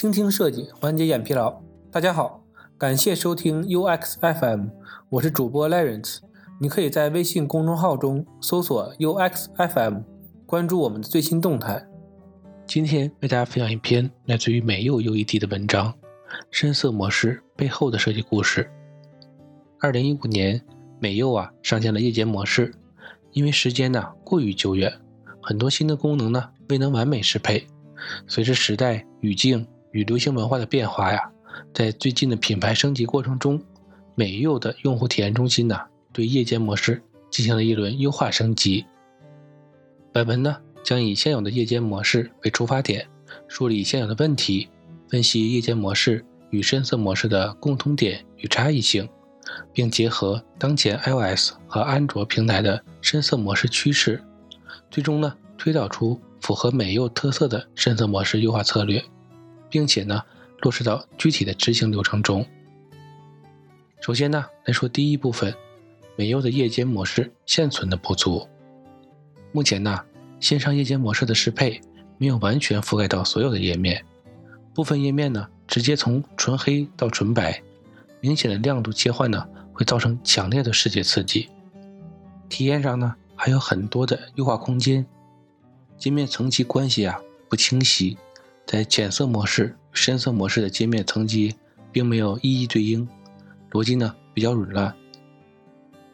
倾听设计，缓解眼疲劳。大家好，感谢收听 UX FM，我是主播 Lawrence。你可以在微信公众号中搜索 UX FM，关注我们的最新动态。今天为大家分享一篇来自于美柚 UED 的文章：深色模式背后的设计故事。二零一五年，美柚啊上线了夜间模式，因为时间呢过于久远，很多新的功能呢未能完美适配。随着时代语境与流行文化的变化呀，在最近的品牌升级过程中，美柚的用户体验中心呢，对夜间模式进行了一轮优化升级。本文呢，将以现有的夜间模式为出发点，梳理现有的问题，分析夜间模式与深色模式的共通点与差异性，并结合当前 iOS 和安卓平台的深色模式趋势，最终呢，推导出。符合美柚特色的深色模式优化策略，并且呢落实到具体的执行流程中。首先呢来说第一部分，美柚的夜间模式现存的不足。目前呢线上夜间模式的适配没有完全覆盖到所有的页面，部分页面呢直接从纯黑到纯白，明显的亮度切换呢会造成强烈的视觉刺激，体验上呢还有很多的优化空间。界面层级关系啊不清晰，在浅色模式深色模式的界面层级并没有一一对应，逻辑呢比较紊乱。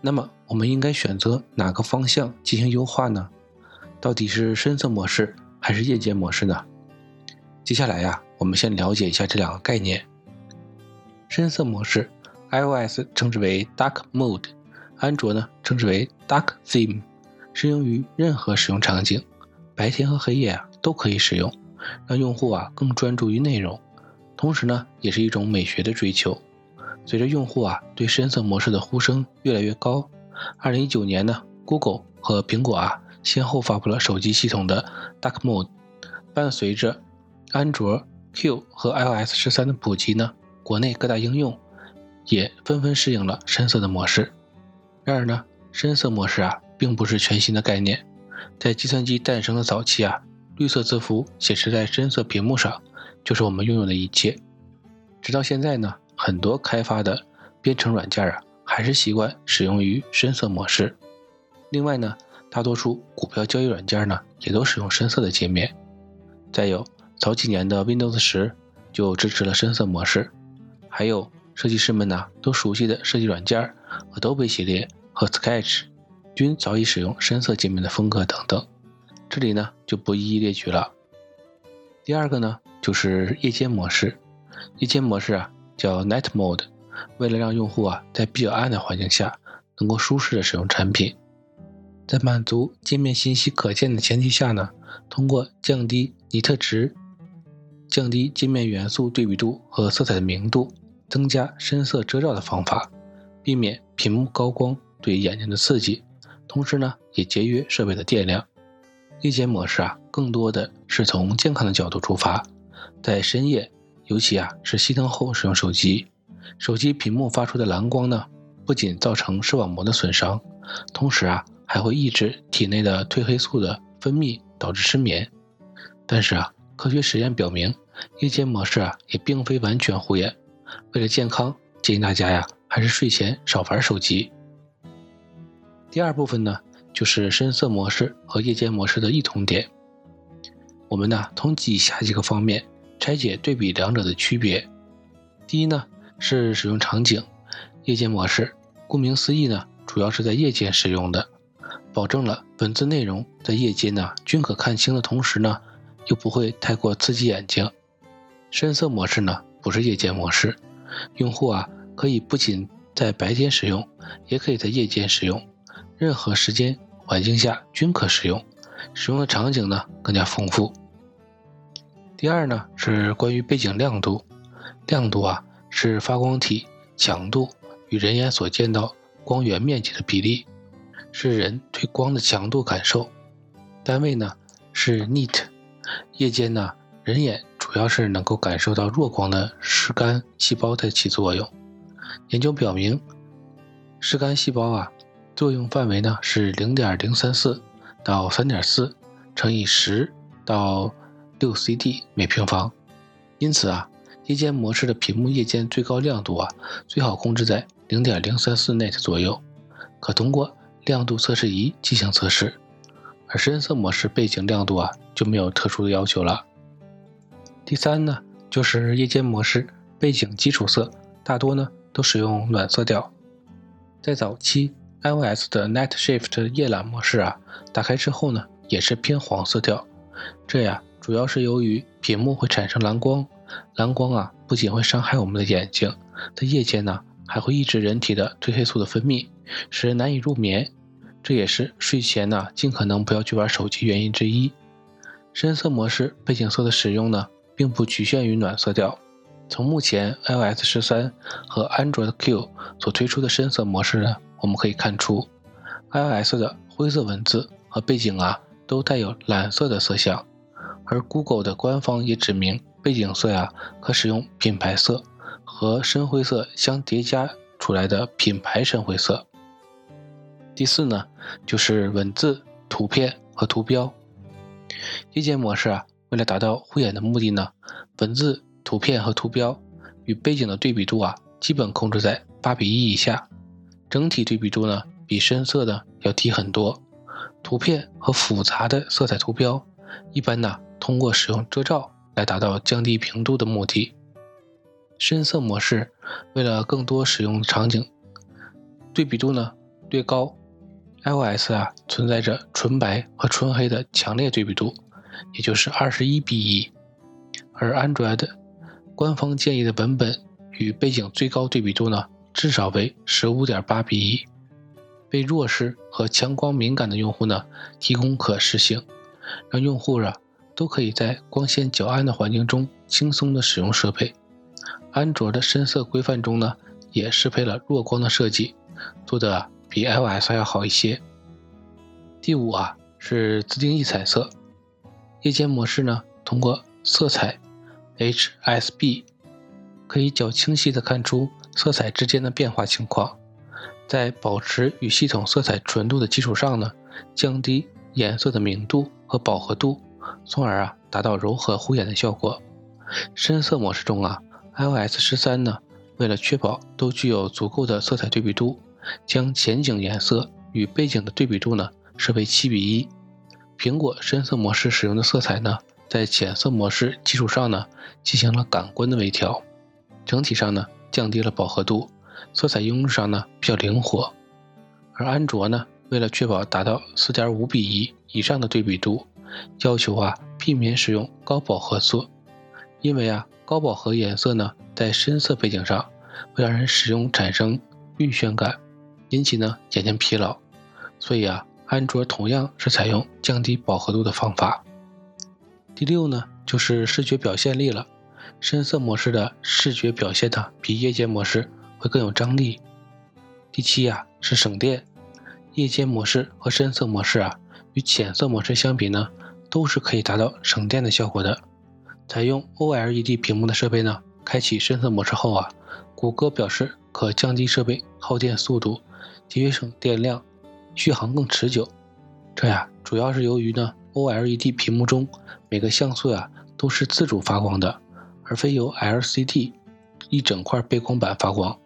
那么我们应该选择哪个方向进行优化呢？到底是深色模式还是夜间模式呢？接下来呀，我们先了解一下这两个概念。深色模式，iOS 称之为 Dark Mode，安卓呢称之为 Dark Theme，适用于任何使用场景。白天和黑夜啊都可以使用，让用户啊更专注于内容，同时呢也是一种美学的追求。随着用户啊对深色模式的呼声越来越高，二零一九年呢，Google 和苹果啊先后发布了手机系统的 Dark Mode。伴随着安卓 Q 和 iOS 十三的普及呢，国内各大应用也纷纷适应了深色的模式。然而呢，深色模式啊并不是全新的概念。在计算机诞生的早期啊，绿色字符显示在深色屏幕上，就是我们拥有的一切。直到现在呢，很多开发的编程软件啊，还是习惯使用于深色模式。另外呢，大多数股票交易软件呢，也都使用深色的界面。再有，早几年的 Windows 十就支持了深色模式，还有设计师们呢都熟悉的设计软件 Adobe 系列和 Sketch。均早已使用深色界面的风格等等，这里呢就不一一列举了。第二个呢就是夜间模式，夜间模式啊叫 Night Mode，为了让用户啊在比较暗的环境下能够舒适的使用产品，在满足界面信息可见的前提下呢，通过降低尼特值、降低界面元素对比度和色彩的明度，增加深色遮罩的方法，避免屏幕高光对眼睛的刺激。同时呢，也节约设备的电量。夜间模式啊，更多的是从健康的角度出发，在深夜，尤其啊是熄灯后使用手机，手机屏幕发出的蓝光呢，不仅造成视网膜的损伤，同时啊还会抑制体内的褪黑素的分泌，导致失眠。但是啊，科学实验表明，夜间模式啊也并非完全护眼。为了健康，建议大家呀，还是睡前少玩手机。第二部分呢，就是深色模式和夜间模式的异同点。我们呢，从以下几个方面拆解对比两者的区别。第一呢，是使用场景。夜间模式，顾名思义呢，主要是在夜间使用的，保证了文字内容在夜间呢均可看清的同时呢，又不会太过刺激眼睛。深色模式呢，不是夜间模式，用户啊可以不仅在白天使用，也可以在夜间使用。任何时间环境下均可使用，使用的场景呢更加丰富。第二呢是关于背景亮度，亮度啊是发光体强度与人眼所见到光源面积的比例，是人对光的强度感受，单位呢是 nit。夜间呢人眼主要是能够感受到弱光的视杆细胞在起作用。研究表明，视杆细胞啊。作用范围呢是零点零三四到三点四乘以十到六 CD 每平方。因此啊，夜间模式的屏幕夜间最高亮度啊，最好控制在零点零三四 nit 左右，可通过亮度测试仪进行测试。而深色模式背景亮度啊就没有特殊的要求了。第三呢，就是夜间模式背景基础色大多呢都使用暖色调。在早期 iOS 的 Night Shift 夜览模式啊，打开之后呢也是偏黄色调。这呀主要是由于屏幕会产生蓝光，蓝光啊不仅会伤害我们的眼睛，在夜间呢还会抑制人体的褪黑素的分泌，使人难以入眠。这也是睡前呢尽可能不要去玩手机原因之一。深色模式背景色的使用呢，并不局限于暖色调。从目前 iOS 十三和 Android Q 所推出的深色模式呢，我们可以看出，iOS 的灰色文字和背景啊都带有蓝色的色相，而 Google 的官方也指明背景色呀可使用品牌色和深灰色相叠加出来的品牌深灰色。第四呢，就是文字、图片和图标。夜间模式啊，为了达到护眼的目的呢，文字、图片和图标与背景的对比度啊，基本控制在八比一以下，整体对比度呢，比深色的要低很多。图片和复杂的色彩图标，一般呢，通过使用遮罩来达到降低平度的目的。深色模式为了更多使用场景，对比度呢略高。iOS 啊存在着纯白和纯黑的强烈对比度，也就是二十一比一，而 Android 官方建议的文本与背景最高对比度呢至少为十五点八比一，为弱视和强光敏感的用户呢提供可视性，让用户啊都可以在光线较暗的环境中轻松的使用设备。安卓的深色规范中呢也适配了弱光的设计，做的。比 iOS 要好一些。第五啊是自定义彩色，夜间模式呢通过色彩 HSB 可以较清晰的看出色彩之间的变化情况，在保持与系统色彩纯度的基础上呢，降低颜色的明度和饱和度，从而啊达到柔和护眼的效果。深色模式中啊，iOS 十三呢为了确保都具有足够的色彩对比度。将前景颜色与背景的对比度呢设为七比一。苹果深色模式使用的色彩呢，在浅色模式基础上呢进行了感官的微调，整体上呢降低了饱和度，色彩应用上呢比较灵活。而安卓呢，为了确保达到四点五比一以上的对比度，要求啊避免使用高饱和色，因为啊高饱和颜色呢在深色背景上会让人使用产生晕眩感。引起呢眼睛疲劳，所以啊，安卓同样是采用降低饱和度的方法。第六呢，就是视觉表现力了。深色模式的视觉表现呢，比夜间模式会更有张力。第七呀，是省电。夜间模式和深色模式啊，与浅色模式相比呢，都是可以达到省电的效果的。采用 OLED 屏幕的设备呢，开启深色模式后啊，谷歌表示可降低设备耗电速度。节约省电量，续航更持久。这呀，主要是由于呢，OLED 屏幕中每个像素呀都是自主发光的，而非由 LCD 一整块背光板发光。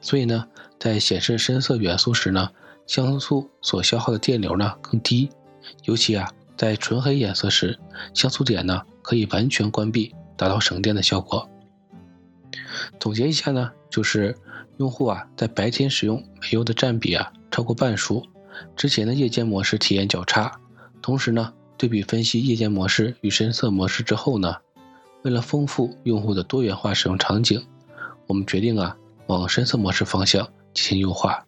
所以呢，在显示深色元素时呢，像素所消耗的电流呢更低。尤其啊，在纯黑颜色时，像素点呢可以完全关闭，达到省电的效果。总结一下呢，就是。用户啊，在白天使用美优的占比啊超过半数，之前的夜间模式体验较差。同时呢，对比分析夜间模式与深色模式之后呢，为了丰富用户的多元化使用场景，我们决定啊往深色模式方向进行优化。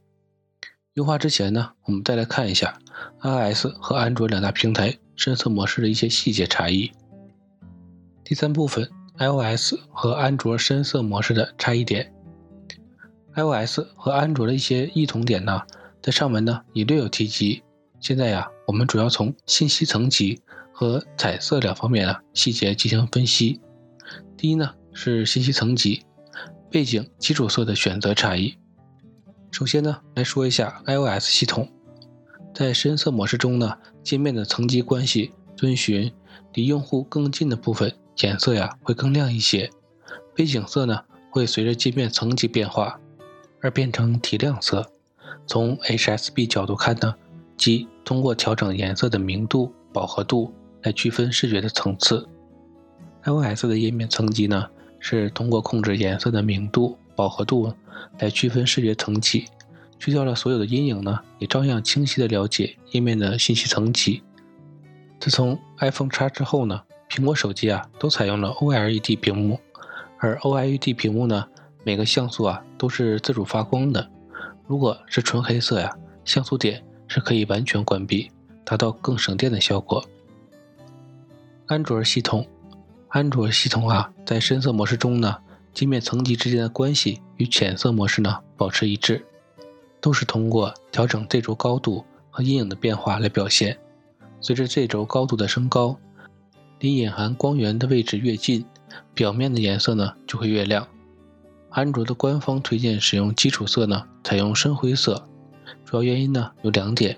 优化之前呢，我们再来看一下 iOS 和安卓两大平台深色模式的一些细节差异。第三部分，iOS 和安卓深色模式的差异点。iOS 和安卓的一些异同点呢，在上文呢也略有提及。现在呀，我们主要从信息层级和彩色两方面啊细节进行分析。第一呢是信息层级，背景基础色的选择差异。首先呢来说一下 iOS 系统，在深色模式中呢，界面的层级关系遵循离用户更近的部分颜色呀会更亮一些，背景色呢会随着界面层级变化而变成提亮色。从 HSB 角度看呢，即通过调整颜色的明度、饱和度来区分视觉的层次。iOS 的页面层级呢，是通过控制颜色的明度、饱和度来区分视觉层级。去掉了所有的阴影呢，也照样清晰的了解页面的信息层级。自从 iPhone X 之后呢，苹果手机啊都采用了 OLED 屏幕，而 OLED 屏幕呢，每个像素啊都是自主发光的。如果是纯黑色呀，像素点是可以完全关闭，达到更省电的效果。安卓系统。安卓系统啊，在深色模式中呢，界面层级之间的关系与浅色模式呢保持一致，都是通过调整 Z 轴高度和阴影的变化来表现。随着 Z 轴高度的升高，离隐含光源的位置越近，表面的颜色呢就会越亮。安卓的官方推荐使用基础色呢，采用深灰色，主要原因呢有两点：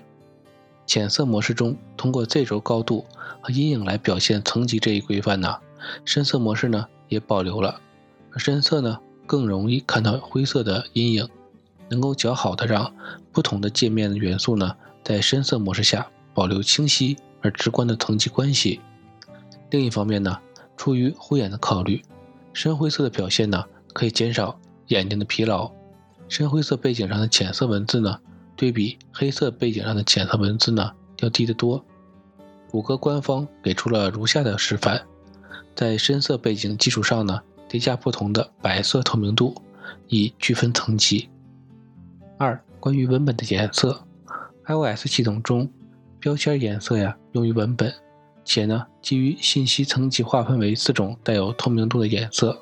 浅色模式中通过 Z 轴高度和阴影来表现层级这一规范呢。深色模式呢也保留了，而深色呢更容易看到灰色的阴影，能够较好的让不同的界面的元素呢在深色模式下保留清晰而直观的层级关系。另一方面呢，出于护眼的考虑，深灰色的表现呢可以减少眼睛的疲劳。深灰色背景上的浅色文字呢，对比黑色背景上的浅色文字呢要低得多。谷歌官方给出了如下的示范。在深色背景基础上呢，叠加不同的白色透明度，以区分层级。二、关于文本的颜色，iOS 系统中标签颜色呀用于文本，且呢基于信息层级划分为四种带有透明度的颜色。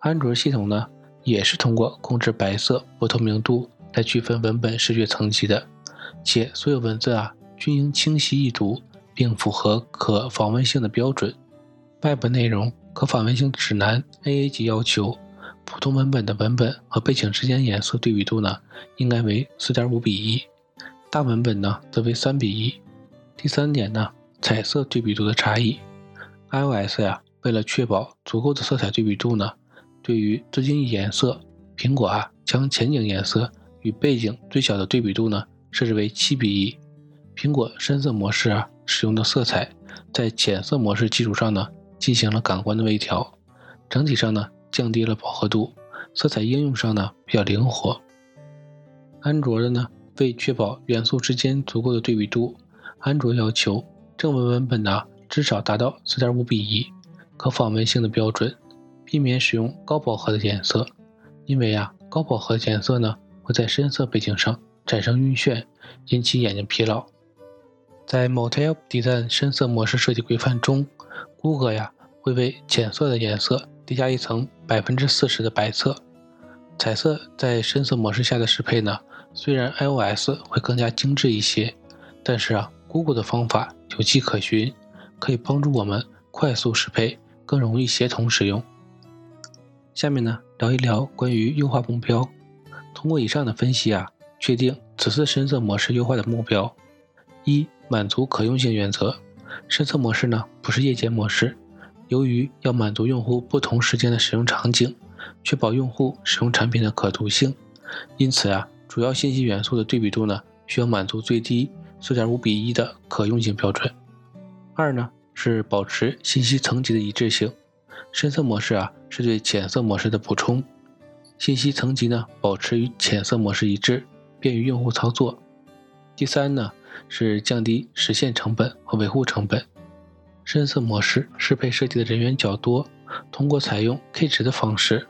安卓系统呢也是通过控制白色不透明度来区分文本视觉层级的，且所有文字啊均应清晰易读，并符合可访问性的标准。外部内容可访问性指南 AA 级要求，普通文本的文本和背景之间颜色对比度呢，应该为四点五比一，大文本呢则为三比一。第三点呢，彩色对比度的差异，iOS 呀，为了确保足够的色彩对比度呢，对于最近颜色，苹果啊将前景颜色与背景最小的对比度呢设置为七比一。苹果深色模式啊使用的色彩，在浅色模式基础上呢。进行了感官的微调，整体上呢降低了饱和度，色彩应用上呢比较灵活。安卓的呢为确保元素之间足够的对比度，安卓要求正文文本呢至少达到四点五比一，可访问性的标准，避免使用高饱和的颜色，因为啊高饱和的颜色呢会在深色背景上产生晕眩，引起眼睛疲劳。在 Motel 底赞深色模式设计规范中。，Google 呀会为浅色的颜色叠加一层百分之四十的白色，彩色在深色模式下的适配呢，虽然 iOS 会更加精致一些，但是啊，Google 的方法有迹可循，可以帮助我们快速适配，更容易协同使用。下面呢聊一聊关于优化目标。通过以上的分析啊，确定此次深色模式优化的目标：一、满足可用性原则。深色模式呢不是夜间模式，由于要满足用户不同时间的使用场景，确保用户使用产品的可读性，因此啊，主要信息元素的对比度呢需要满足最低四点五比一的可用性标准。二呢是保持信息层级的一致性，深色模式啊是对浅色模式的补充，信息层级呢保持与浅色模式一致，便于用户操作。第三呢。是降低实现成本和维护成本。深色模式适配设计的人员较多，通过采用 K 值的方式，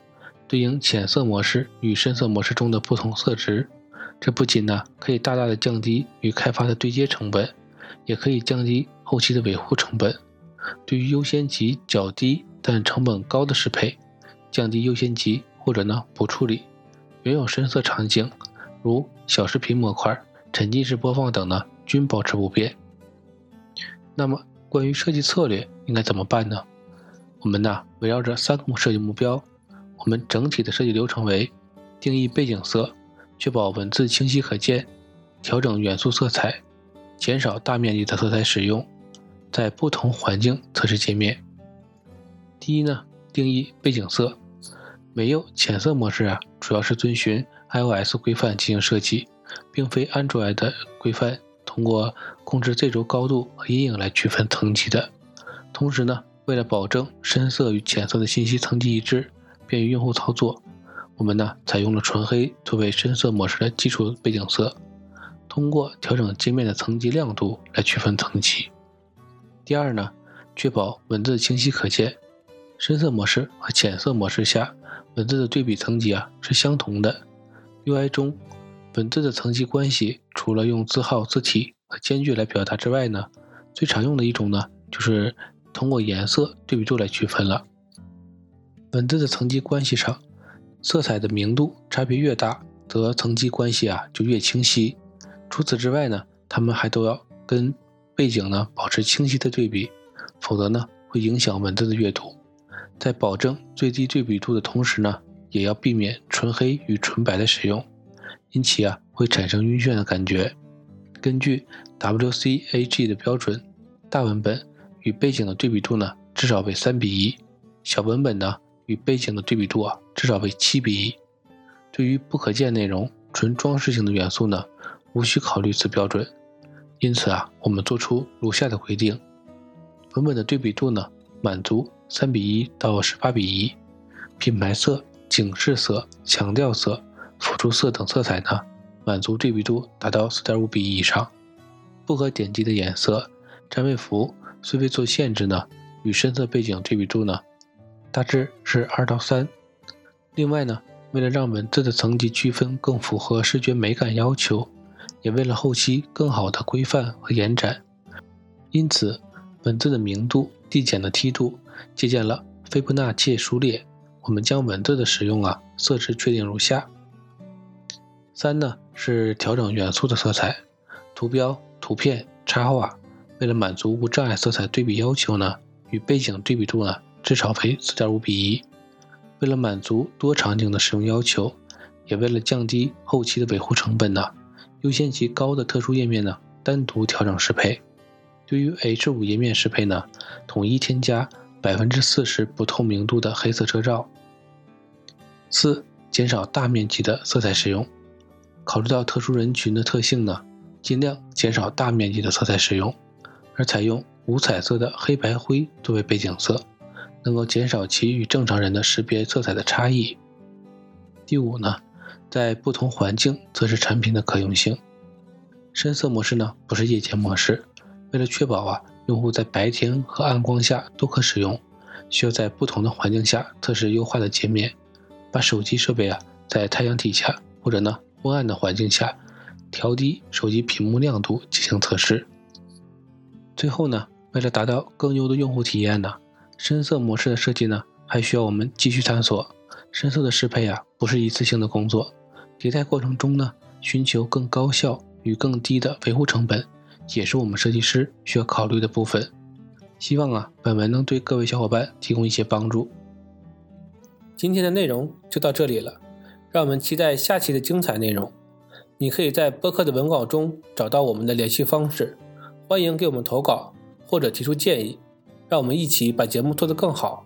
对应浅色模式与深色模式中的不同色值。这不仅呢可以大大的降低与开发的对接成本，也可以降低后期的维护成本。对于优先级较低但成本高的适配，降低优先级或者呢不处理原有深色场景，如小视频模块、沉浸式播放等呢。均保持不变。那么，关于设计策略应该怎么办呢？我们呢，围绕着三个设计目标，我们整体的设计流程为：定义背景色，确保文字清晰可见；调整元素色彩，减少大面积的色彩使用；在不同环境测试界面。第一呢，定义背景色，没有浅色模式啊，主要是遵循 iOS 规范进行设计，并非 Android 的规范通过控制 Z 轴高度和阴影来区分层级的。同时呢，为了保证深色与浅色的信息层级一致，便于用户操作，我们呢采用了纯黑作为深色模式的基础背景色。通过调整界面的层级亮度来区分层级。第二呢，确保文字清晰可见。深色模式和浅色模式下，文字的对比层级啊是相同的。UI 中，文字的层级关系除了用字号、字体和间距来表达之外呢，最常用的一种呢就是通过颜色对比度来区分了。文字的层级关系上，色彩的明度差别越大，则层级关系啊就越清晰。除此之外呢，它们还都要跟背景呢保持清晰的对比，否则呢会影响文字的阅读。在保证最低对比度的同时呢，也要避免纯黑与纯白的使用，因其啊会产生晕眩的感觉。根据 WCAG 的标准，大文本与背景的对比度呢至少为三比一，小文本呢与背景的对比度啊至少为七比一。对于不可见内容、纯装饰性的元素呢。无需考虑此标准，因此啊，我们做出如下的规定：文本的对比度呢，满足三比一到十八比一；品牌色、警示色、强调色、辅助色等色彩呢，满足对比度达到四点五比一以上；不可点击的颜色、占位符虽未做限制呢，与深色背景对比度呢，大致是二到三。另外呢，为了让文字的层级区分更符合视觉美感要求。也为了后期更好的规范和延展，因此文字的明度递减的梯度借鉴了斐波那契数列。我们将文字的使用啊色值确定如下：三呢是调整元素的色彩，图标、图片、插画，为了满足无障碍色彩对比要求呢，与背景对比度呢至少为四点五比一。为了满足多场景的使用要求，也为了降低后期的维护成本呢。优先级高的特殊页面呢，单独调整适配。对于 H5 页面适配呢，统一添加百分之四十不透明度的黑色遮罩。四、减少大面积的色彩使用。考虑到特殊人群的特性呢，尽量减少大面积的色彩使用，而采用无彩色的黑白灰作为背景色，能够减少其与正常人的识别色彩的差异。第五呢？在不同环境测试产品的可用性。深色模式呢不是夜间模式，为了确保啊用户在白天和暗光下都可使用，需要在不同的环境下测试优化的界面。把手机设备啊在太阳底下或者呢昏暗的环境下调低手机屏幕亮度进行测试。最后呢，为了达到更优的用户体验呢，深色模式的设计呢还需要我们继续探索。深色的适配啊不是一次性的工作。迭代过程中呢，寻求更高效与更低的维护成本，也是我们设计师需要考虑的部分。希望啊，本文能对各位小伙伴提供一些帮助。今天的内容就到这里了，让我们期待下期的精彩内容。你可以在播客的文稿中找到我们的联系方式，欢迎给我们投稿或者提出建议，让我们一起把节目做得更好。